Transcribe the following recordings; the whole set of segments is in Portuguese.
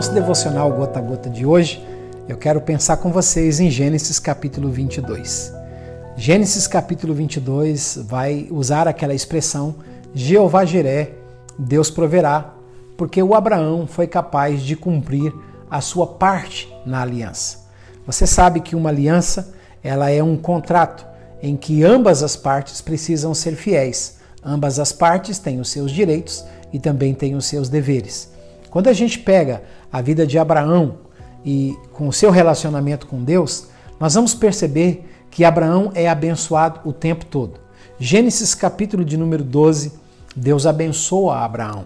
nosso devocional gota a gota de hoje, eu quero pensar com vocês em Gênesis capítulo 22. Gênesis capítulo 22 vai usar aquela expressão Jeová Jiré, Deus proverá, porque o Abraão foi capaz de cumprir a sua parte na aliança. Você sabe que uma aliança, ela é um contrato em que ambas as partes precisam ser fiéis. Ambas as partes têm os seus direitos e também têm os seus deveres. Quando a gente pega a vida de Abraão e com o seu relacionamento com Deus, nós vamos perceber que Abraão é abençoado o tempo todo. Gênesis capítulo de número 12, Deus abençoa Abraão.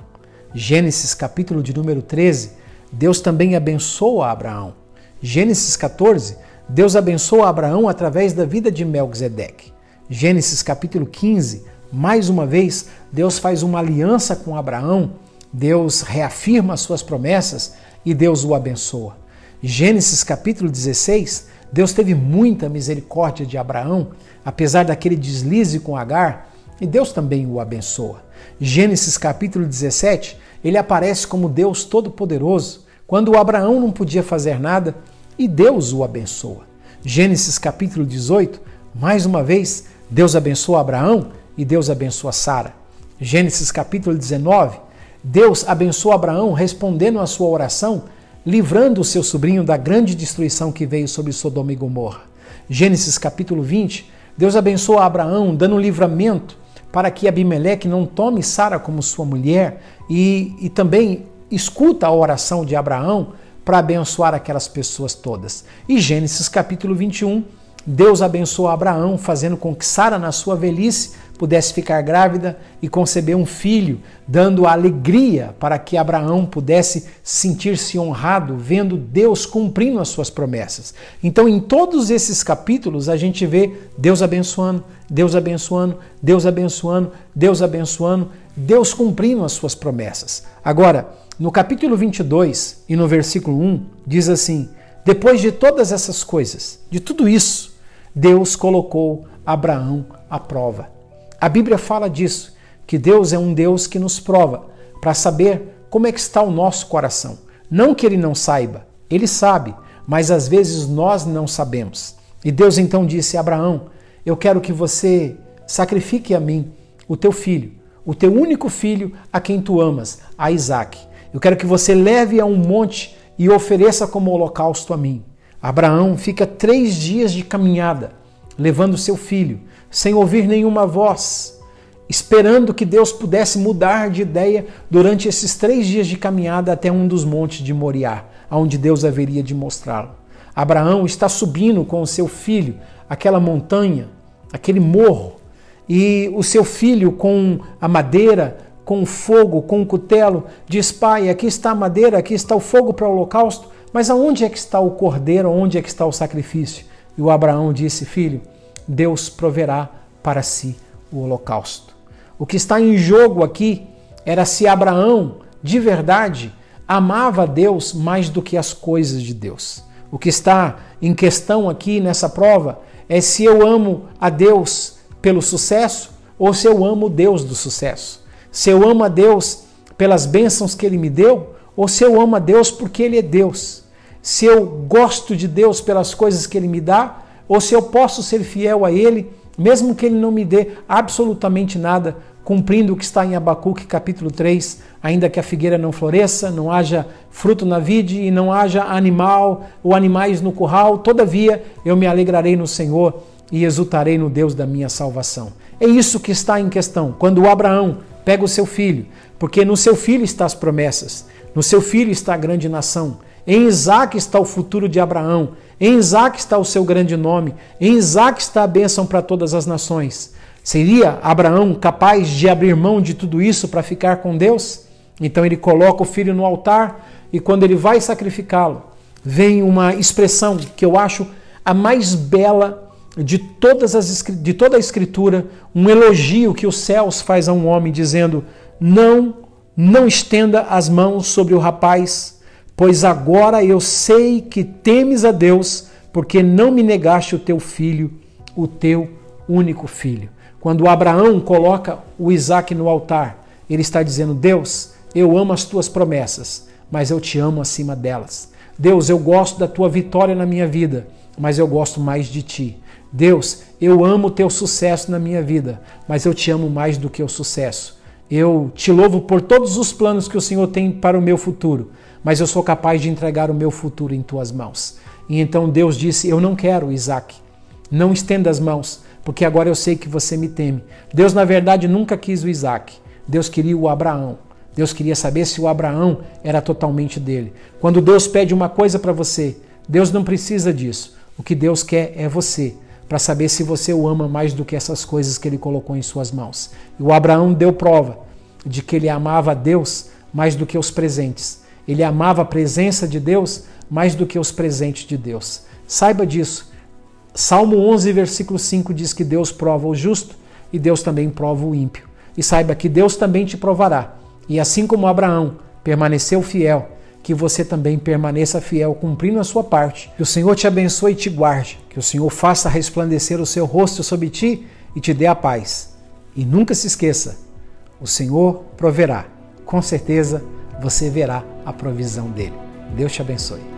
Gênesis capítulo de número 13, Deus também abençoa Abraão. Gênesis 14, Deus abençoa Abraão através da vida de Melquisedeque. Gênesis capítulo 15, mais uma vez, Deus faz uma aliança com Abraão Deus reafirma as suas promessas e Deus o abençoa. Gênesis capítulo 16, Deus teve muita misericórdia de Abraão, apesar daquele deslize com Agar, e Deus também o abençoa. Gênesis capítulo 17, ele aparece como Deus todo-poderoso, quando Abraão não podia fazer nada, e Deus o abençoa. Gênesis capítulo 18, mais uma vez, Deus abençoa Abraão e Deus abençoa Sara. Gênesis capítulo 19, Deus abençoou Abraão respondendo à sua oração, livrando o seu sobrinho da grande destruição que veio sobre Sodoma e Gomorra. Gênesis capítulo 20, Deus abençoa Abraão, dando livramento para que Abimeleque não tome Sara como sua mulher e, e também escuta a oração de Abraão para abençoar aquelas pessoas todas. E Gênesis capítulo 21, Deus abençoa Abraão, fazendo com que Sara, na sua velhice, pudesse ficar grávida e conceber um filho, dando alegria para que Abraão pudesse sentir-se honrado vendo Deus cumprindo as suas promessas. Então, em todos esses capítulos, a gente vê Deus abençoando, Deus abençoando, Deus abençoando, Deus abençoando, Deus cumprindo as suas promessas. Agora, no capítulo 22 e no versículo 1, diz assim: Depois de todas essas coisas, de tudo isso, Deus colocou Abraão à prova. A Bíblia fala disso, que Deus é um Deus que nos prova para saber como é que está o nosso coração. Não que ele não saiba, ele sabe, mas às vezes nós não sabemos. E Deus então disse a Abraão: Eu quero que você sacrifique a mim o teu filho, o teu único filho a quem tu amas, a Isaac. Eu quero que você leve a um monte e ofereça como holocausto a mim. Abraão fica três dias de caminhada, levando seu filho sem ouvir nenhuma voz, esperando que Deus pudesse mudar de ideia durante esses três dias de caminhada até um dos montes de Moriá, aonde Deus haveria de mostrá-lo. Abraão está subindo com o seu filho aquela montanha, aquele morro, e o seu filho com a madeira, com o fogo, com o cutelo, diz: Pai, aqui está a madeira, aqui está o fogo para o holocausto, mas aonde é que está o cordeiro, onde é que está o sacrifício? E o Abraão disse: Filho, Deus proverá para si o holocausto. O que está em jogo aqui era se Abraão, de verdade, amava Deus mais do que as coisas de Deus. O que está em questão aqui nessa prova é se eu amo a Deus pelo sucesso ou se eu amo Deus do sucesso. Se eu amo a Deus pelas bênçãos que Ele me deu ou se eu amo a Deus porque Ele é Deus. Se eu gosto de Deus pelas coisas que Ele me dá ou se eu posso ser fiel a Ele, mesmo que Ele não me dê absolutamente nada, cumprindo o que está em Abacuque capítulo 3, ainda que a figueira não floresça, não haja fruto na vide e não haja animal ou animais no curral, todavia eu me alegrarei no Senhor e exultarei no Deus da minha salvação. É isso que está em questão. Quando Abraão pega o seu filho, porque no seu filho estão as promessas, no seu filho está a grande nação, em Isaac está o futuro de Abraão, em Isaac está o seu grande nome, em Isaac está a bênção para todas as nações. Seria Abraão capaz de abrir mão de tudo isso para ficar com Deus? Então ele coloca o filho no altar e quando ele vai sacrificá-lo, vem uma expressão que eu acho a mais bela de, todas as, de toda a Escritura, um elogio que os céus faz a um homem, dizendo: Não, não estenda as mãos sobre o rapaz Pois agora eu sei que temes a Deus, porque não me negaste o teu filho, o teu único filho. Quando Abraão coloca o Isaac no altar, ele está dizendo: Deus, eu amo as tuas promessas, mas eu te amo acima delas. Deus, eu gosto da tua vitória na minha vida, mas eu gosto mais de ti. Deus, eu amo o teu sucesso na minha vida, mas eu te amo mais do que o sucesso. Eu te louvo por todos os planos que o Senhor tem para o meu futuro, mas eu sou capaz de entregar o meu futuro em tuas mãos. E então Deus disse: Eu não quero, Isaac. Não estenda as mãos, porque agora eu sei que você me teme. Deus, na verdade, nunca quis o Isaac. Deus queria o Abraão. Deus queria saber se o Abraão era totalmente dele. Quando Deus pede uma coisa para você, Deus não precisa disso. O que Deus quer é você, para saber se você o ama mais do que essas coisas que ele colocou em suas mãos. E o Abraão deu prova de que ele amava a Deus mais do que os presentes. Ele amava a presença de Deus mais do que os presentes de Deus. Saiba disso. Salmo 11, versículo 5 diz que Deus prova o justo e Deus também prova o ímpio. E saiba que Deus também te provará. E assim como Abraão permaneceu fiel, que você também permaneça fiel cumprindo a sua parte. Que o Senhor te abençoe e te guarde. Que o Senhor faça resplandecer o seu rosto sobre ti e te dê a paz. E nunca se esqueça: o Senhor proverá. Com certeza você verá a provisão dele. Deus te abençoe.